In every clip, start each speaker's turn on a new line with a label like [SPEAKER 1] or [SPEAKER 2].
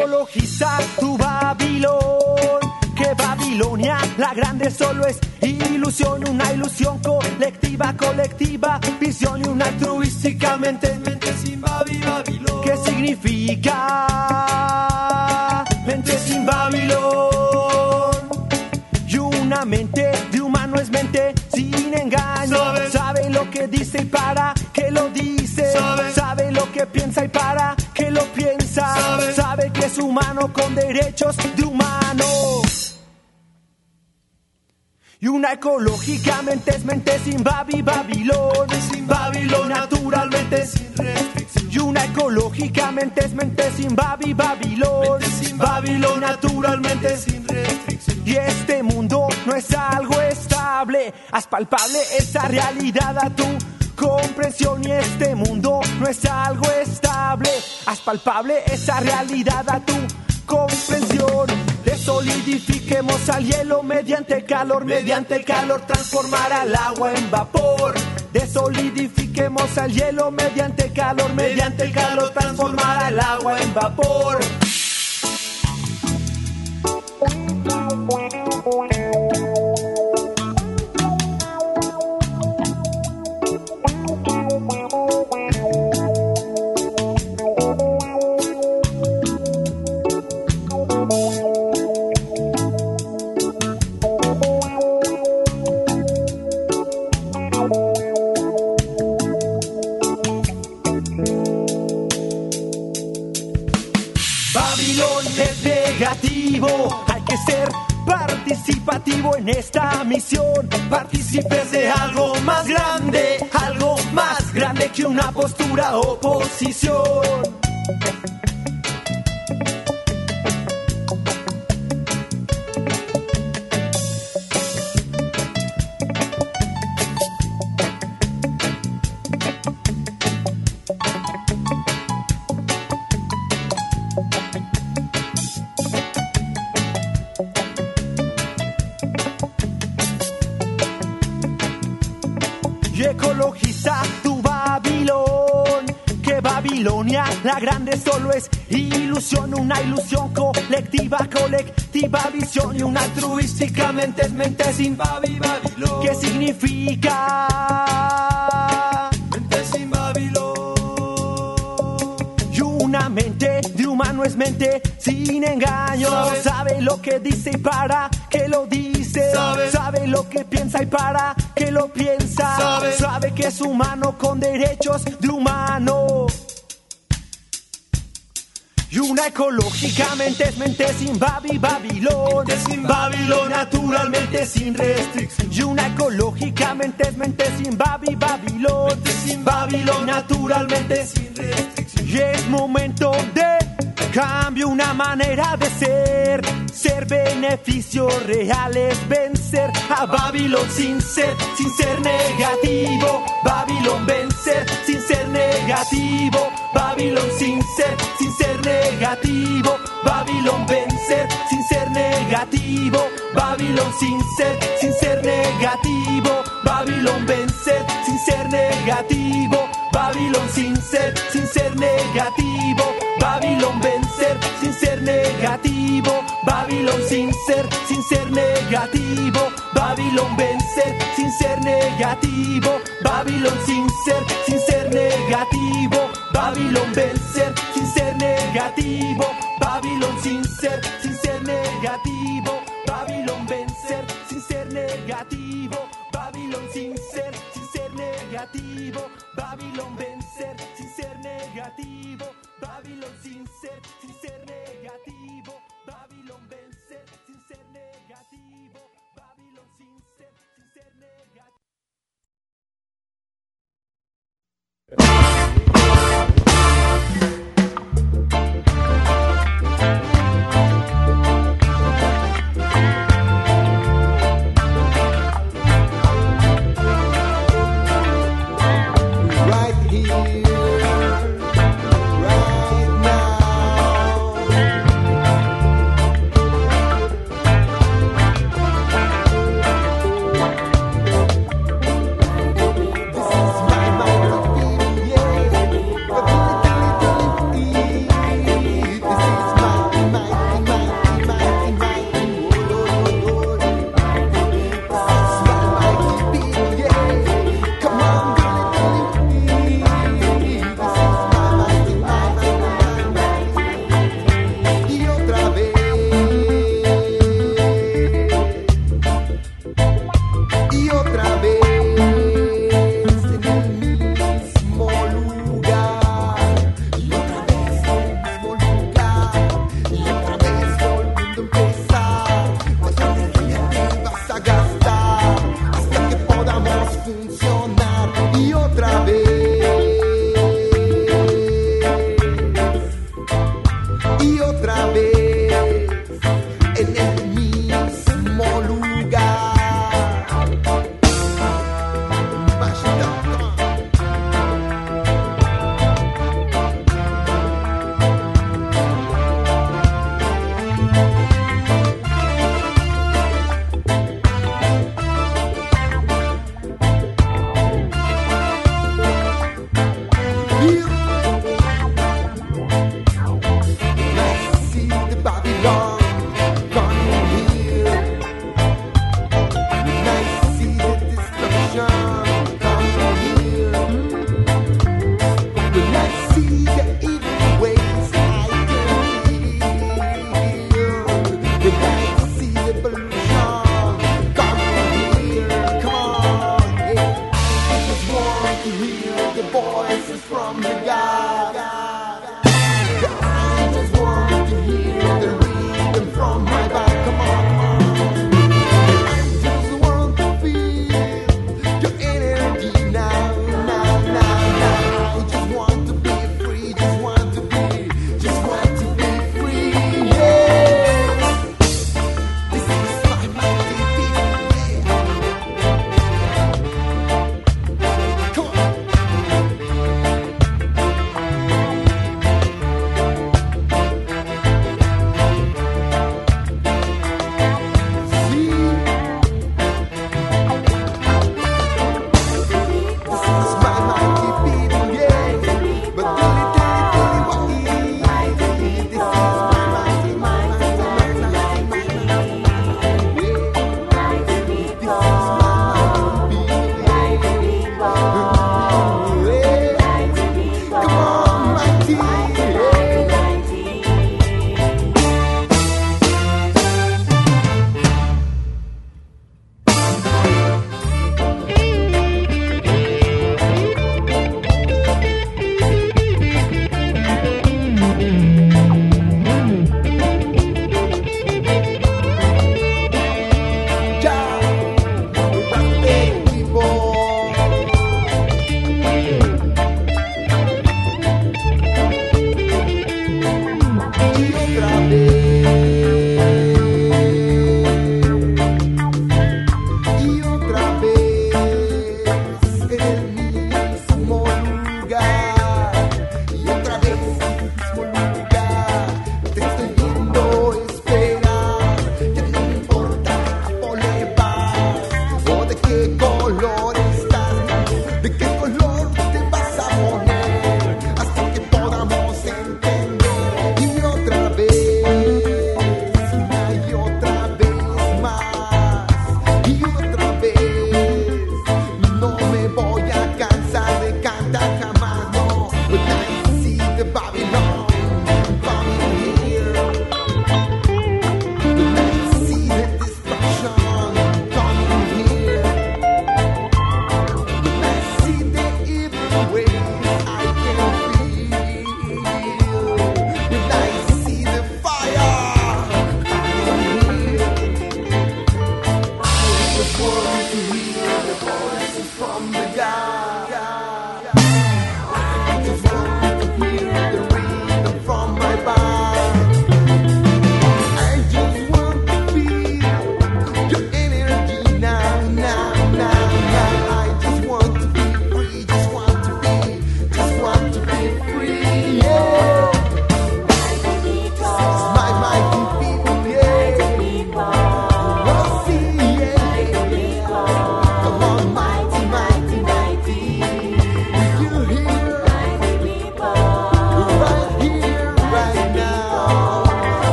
[SPEAKER 1] ecologizar tu Babilón. Que Babilonia, la grande solo es con derechos de humano. Y una ecológicamente es mente sin Babi Babilón, sin Babilón naturalmente sin restricción. Y una ecológicamente es mente sin Babi Babilón, sin Babilón naturalmente sin restricción. Y este mundo no es algo estable, haz palpable esa realidad a tu comprensión y este mundo no es algo estable, haz palpable esa realidad a tu comprensión. Desolidifiquemos al hielo mediante calor, mediante calor transformar al agua en vapor. Desolidifiquemos al hielo mediante calor, mediante calor transformar al agua en vapor. Esta misión. Participes de algo más grande, algo más grande que una postura oposición. Grande solo es ilusión, una ilusión colectiva, colectiva visión y una altruísticamente es mente sin Babi Babilón. ¿Qué significa? Mente sin Babilón. Y una mente de humano es mente sin engaño.
[SPEAKER 2] Sabe.
[SPEAKER 1] Sabe, lo que dice y para que lo dice.
[SPEAKER 2] Sabe.
[SPEAKER 1] Sabe lo que piensa y para que lo piensa.
[SPEAKER 2] Sabe.
[SPEAKER 1] Sabe que es humano con derechos de humano. Y una ecológicamente es mente sin Babi Babilón.
[SPEAKER 2] Mente sin Babilón,
[SPEAKER 1] naturalmente sin restricción. Y una ecológicamente es mente sin Babi Babilón.
[SPEAKER 2] Mente sin Babilón,
[SPEAKER 1] naturalmente sin restricción. Y es momento de cambio, una manera de ser. Ser beneficios reales, vencer a Babilón sin ser, sin ser negativo. Babilón vencer sin ser negativo. Babilón sin ser, sin ser negativo. Babilón vencer sin ser negativo. Babilón sin ser, sin ser negativo. Babilón vencer sin ser negativo. Babilón sin ser, sin ser negativo. Babilón vencer sin ser negativo. Babilón sin ser, sin ser negativo. Babilón vencer sin ser negativo. Babilón sin ser, sin ser negativo. Babilón vencer sin ser negativo. Babilón sin ser, sin ser negativo. Babilón vencer sin ser negativo. Babilón sin ser, sin ser negativo. Ser,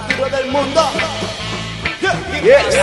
[SPEAKER 3] futuro del mundo.
[SPEAKER 1] Yes.
[SPEAKER 3] West,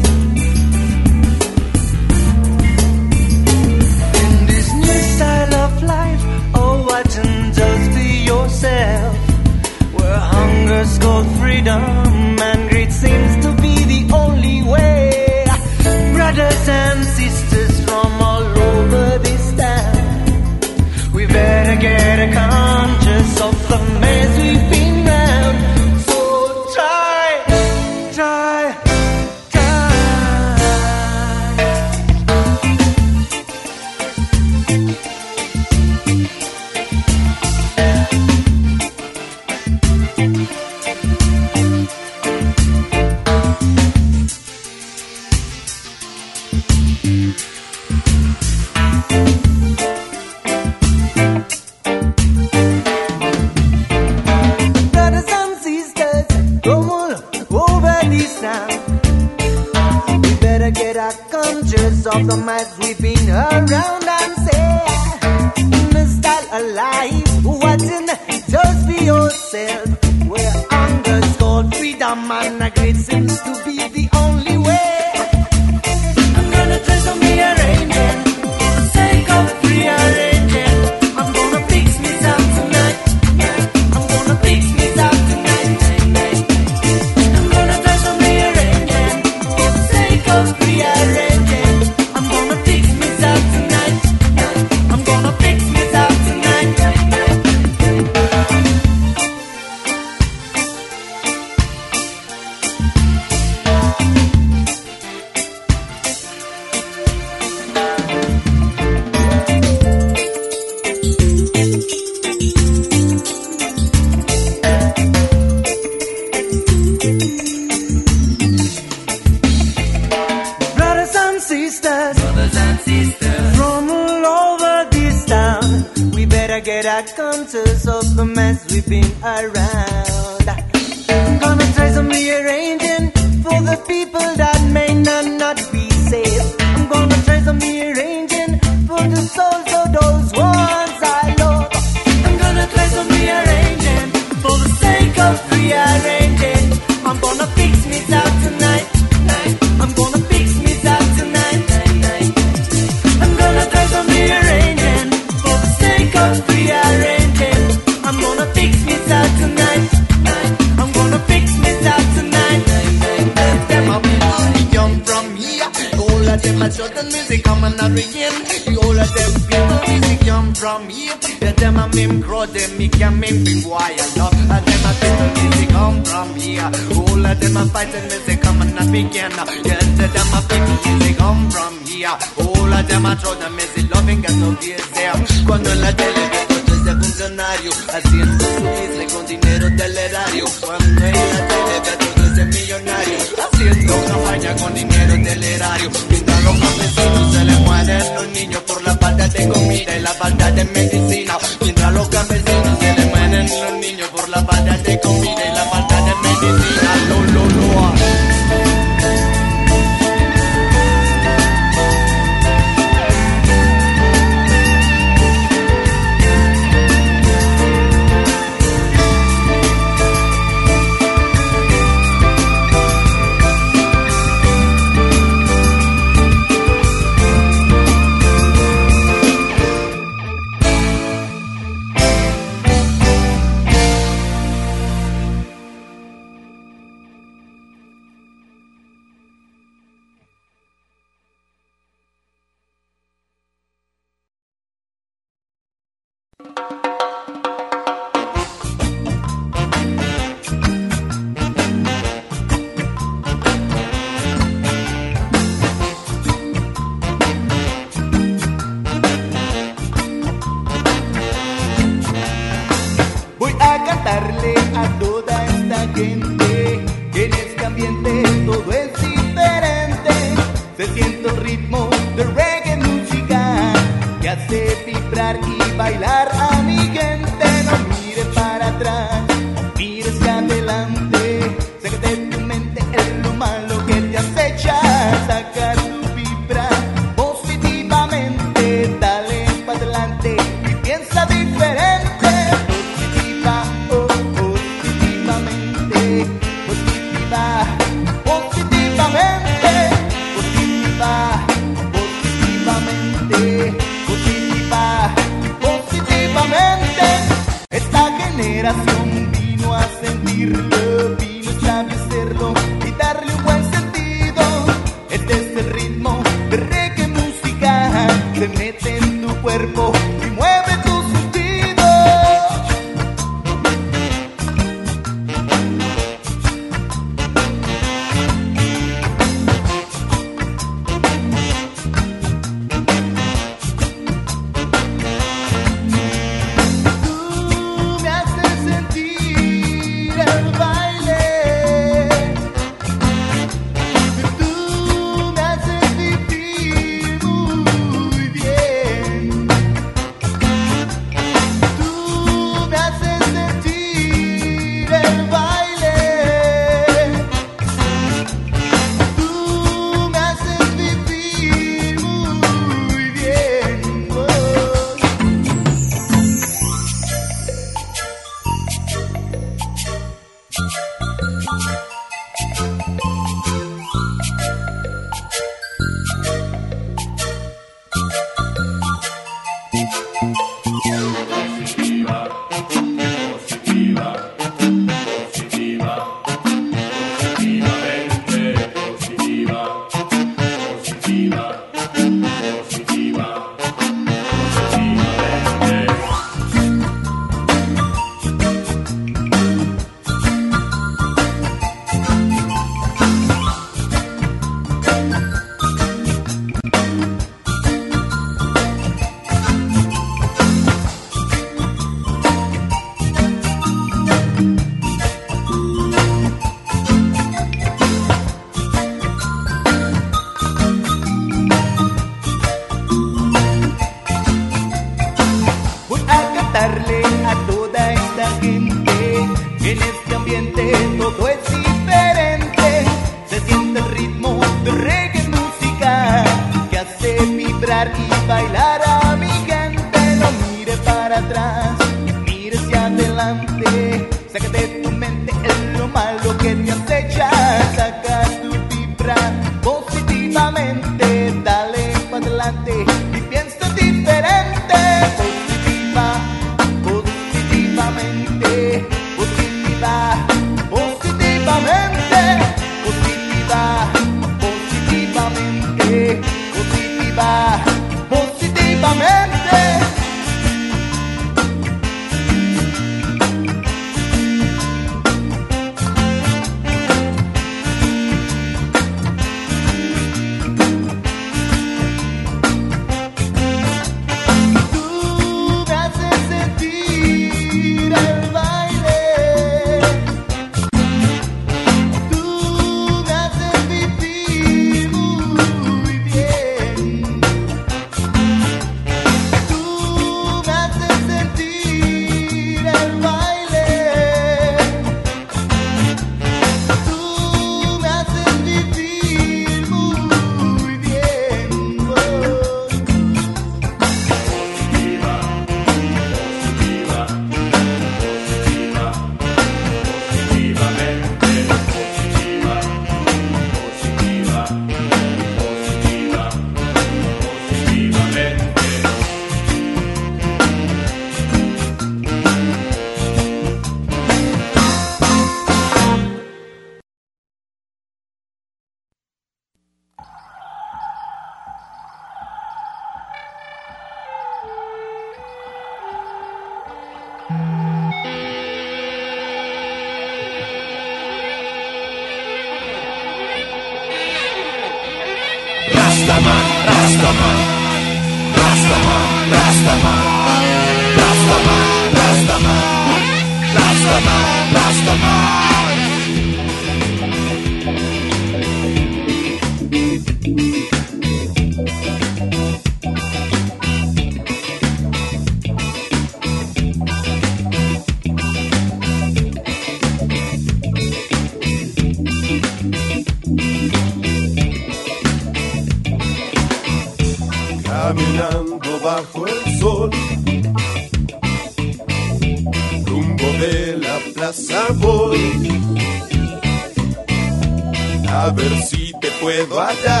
[SPEAKER 1] guarda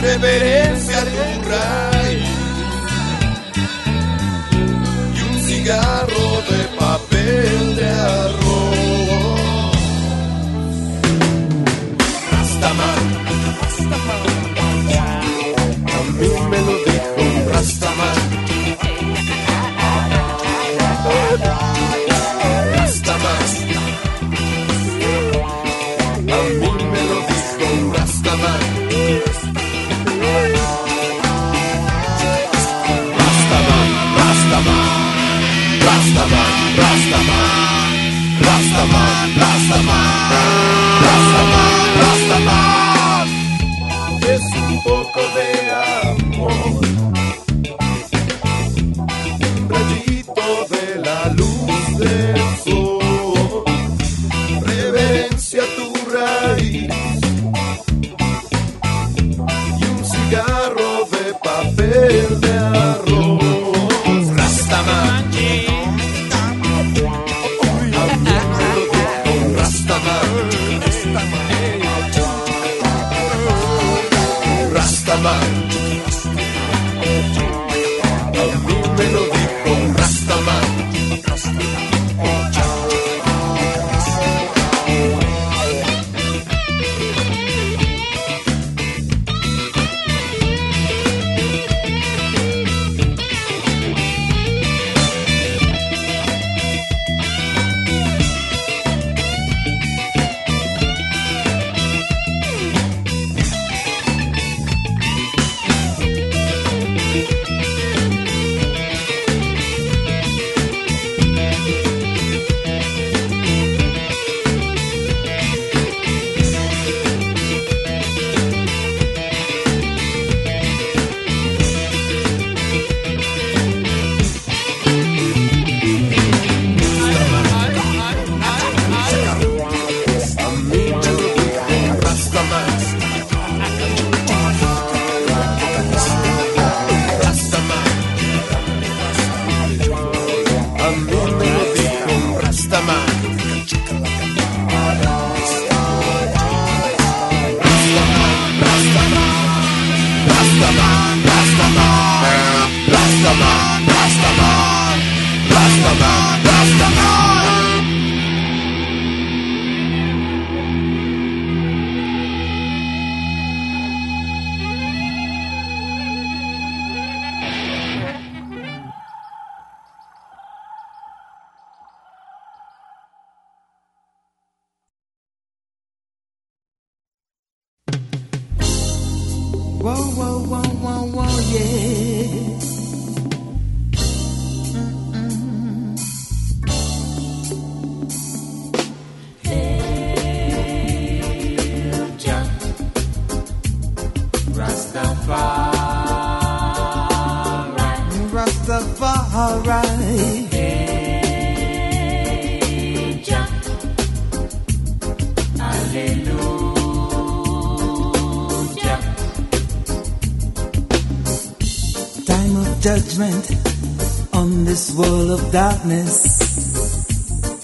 [SPEAKER 4] reverencia a tu raíz y un cigarro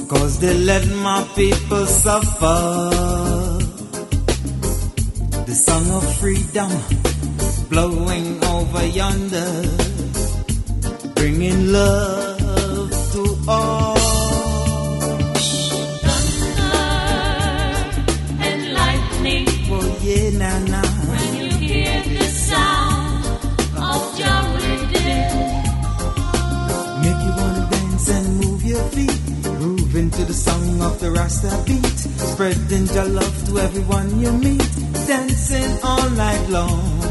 [SPEAKER 5] Cause they let my people suffer. The song of freedom blowing over yonder, bringing love to all.
[SPEAKER 6] Of
[SPEAKER 5] the beat. Spreading your love to everyone you meet. Dancing all night long.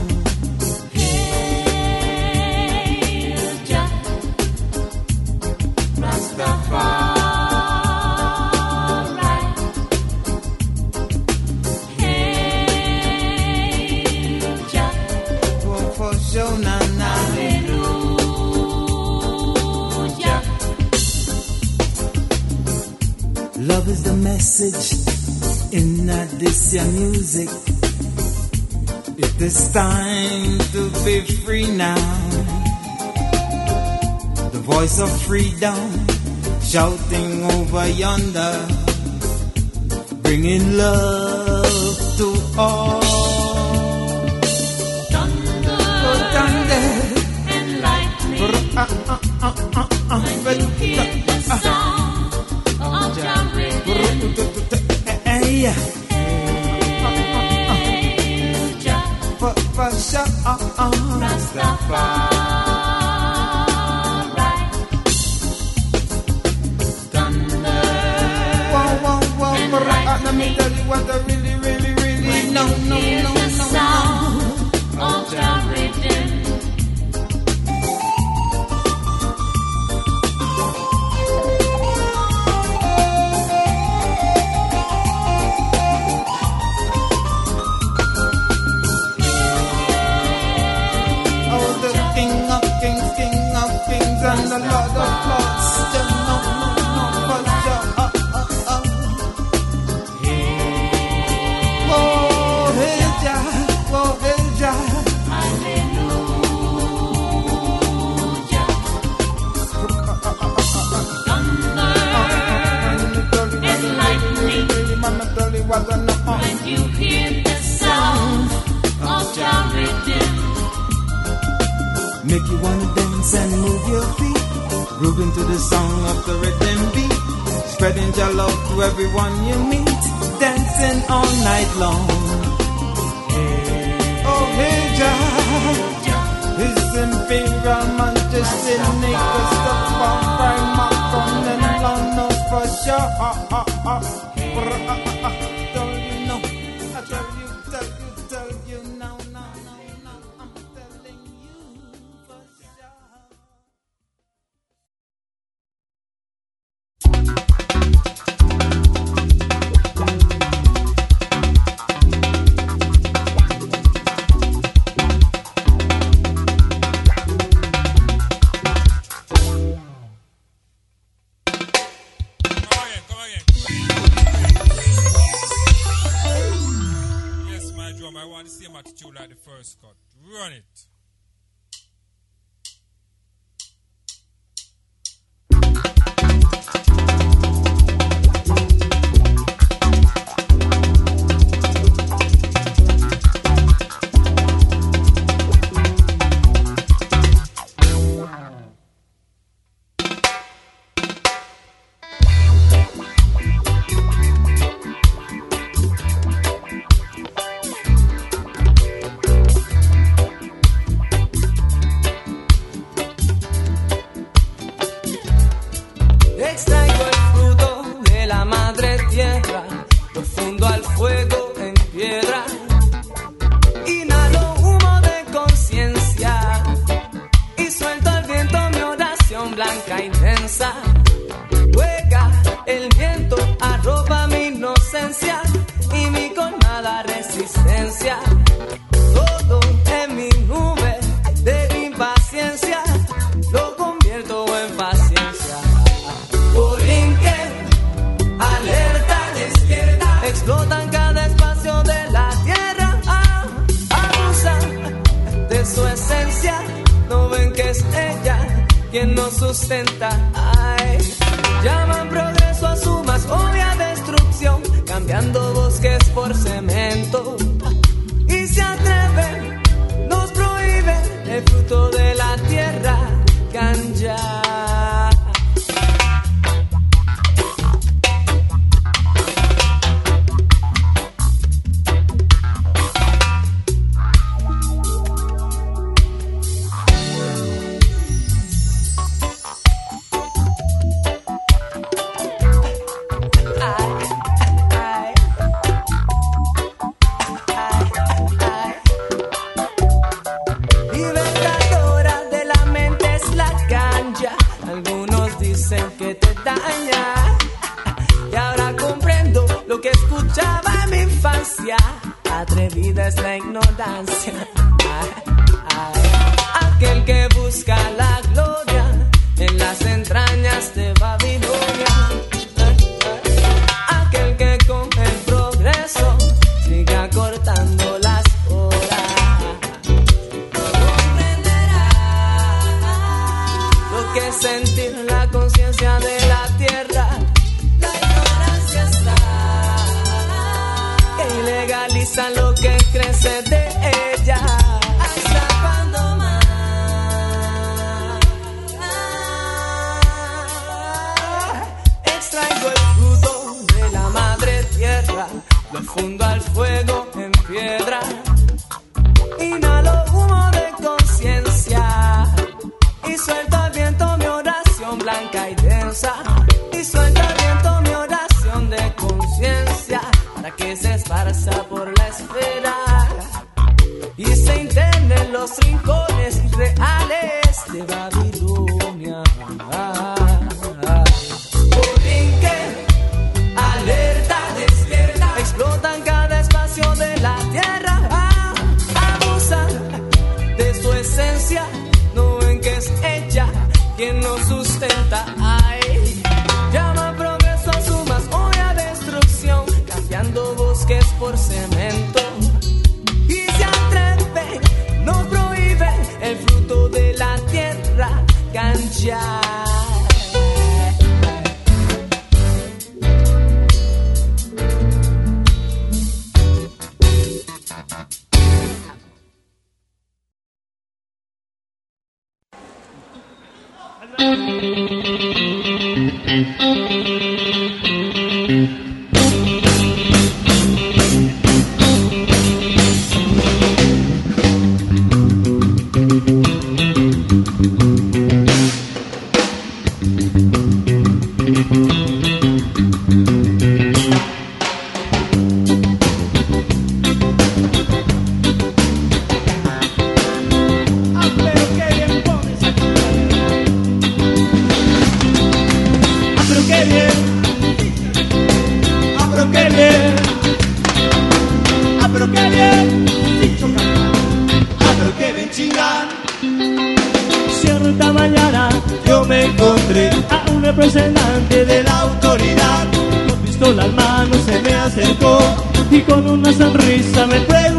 [SPEAKER 5] Your music. It is time to be free now. The voice of freedom shouting over yonder, bringing love to all.
[SPEAKER 6] Thunder
[SPEAKER 5] Oh, thunder.
[SPEAKER 6] and lightning
[SPEAKER 5] Ah, ah, ah, ah, ah.
[SPEAKER 6] when you hear the sound of your rhythm.
[SPEAKER 5] Let me tell you what I really, really, really no, no, no, spreading your love to everyone you meet, dancing all night long. Hey. Oh, hey, Jah, isn't Piraman just in Nick, Stop on Prime, Mark on and London for sure.
[SPEAKER 7] sustenta. Llaman progreso a su más obvia destrucción, cambiando bosques por cemento. lo que crece de ella. Hasta cuando más extraigo el fruto de la madre tierra, lo fundo al fuego en piedra. los rincones.
[SPEAKER 2] calle mañana yo me encontré a un representante de la autoridad. Con pistola al mano se me acercó y con una sonrisa me preguntó.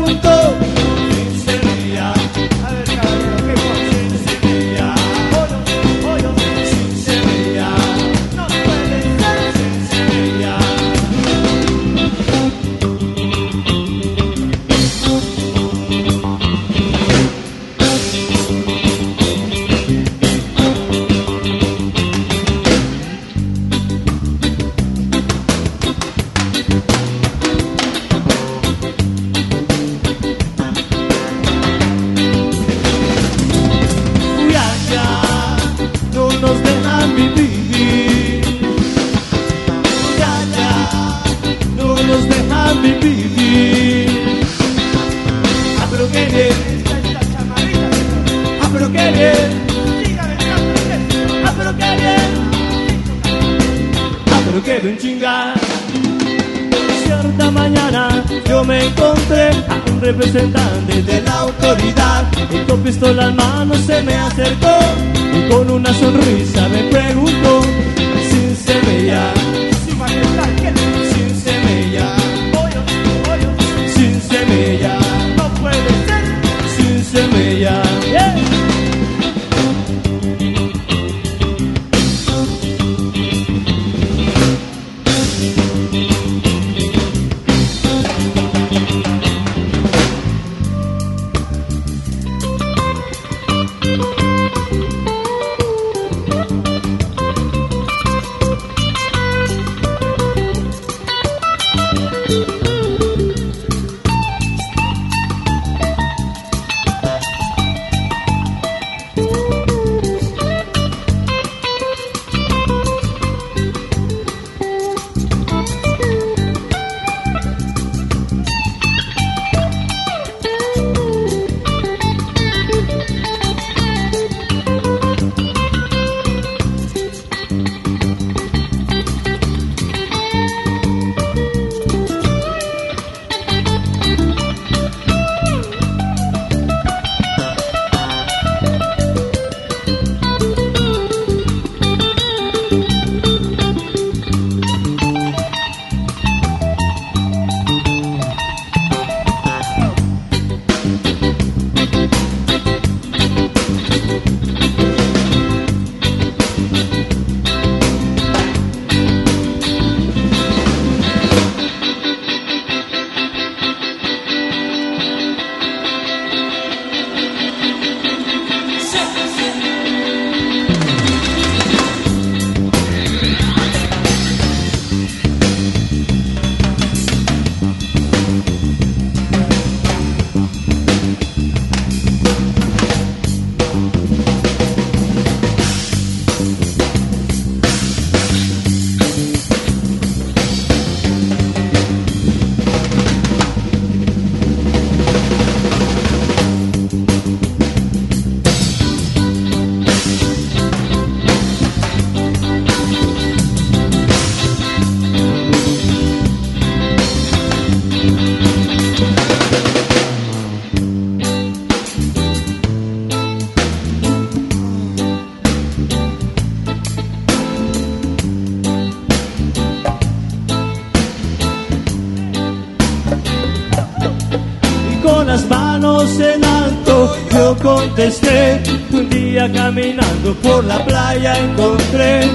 [SPEAKER 2] Manos en alto, yo contesté. Un día caminando por la playa encontré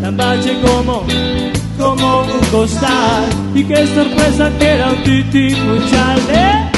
[SPEAKER 2] Lambache como, como un costal. Y qué sorpresa que era un titi muchale.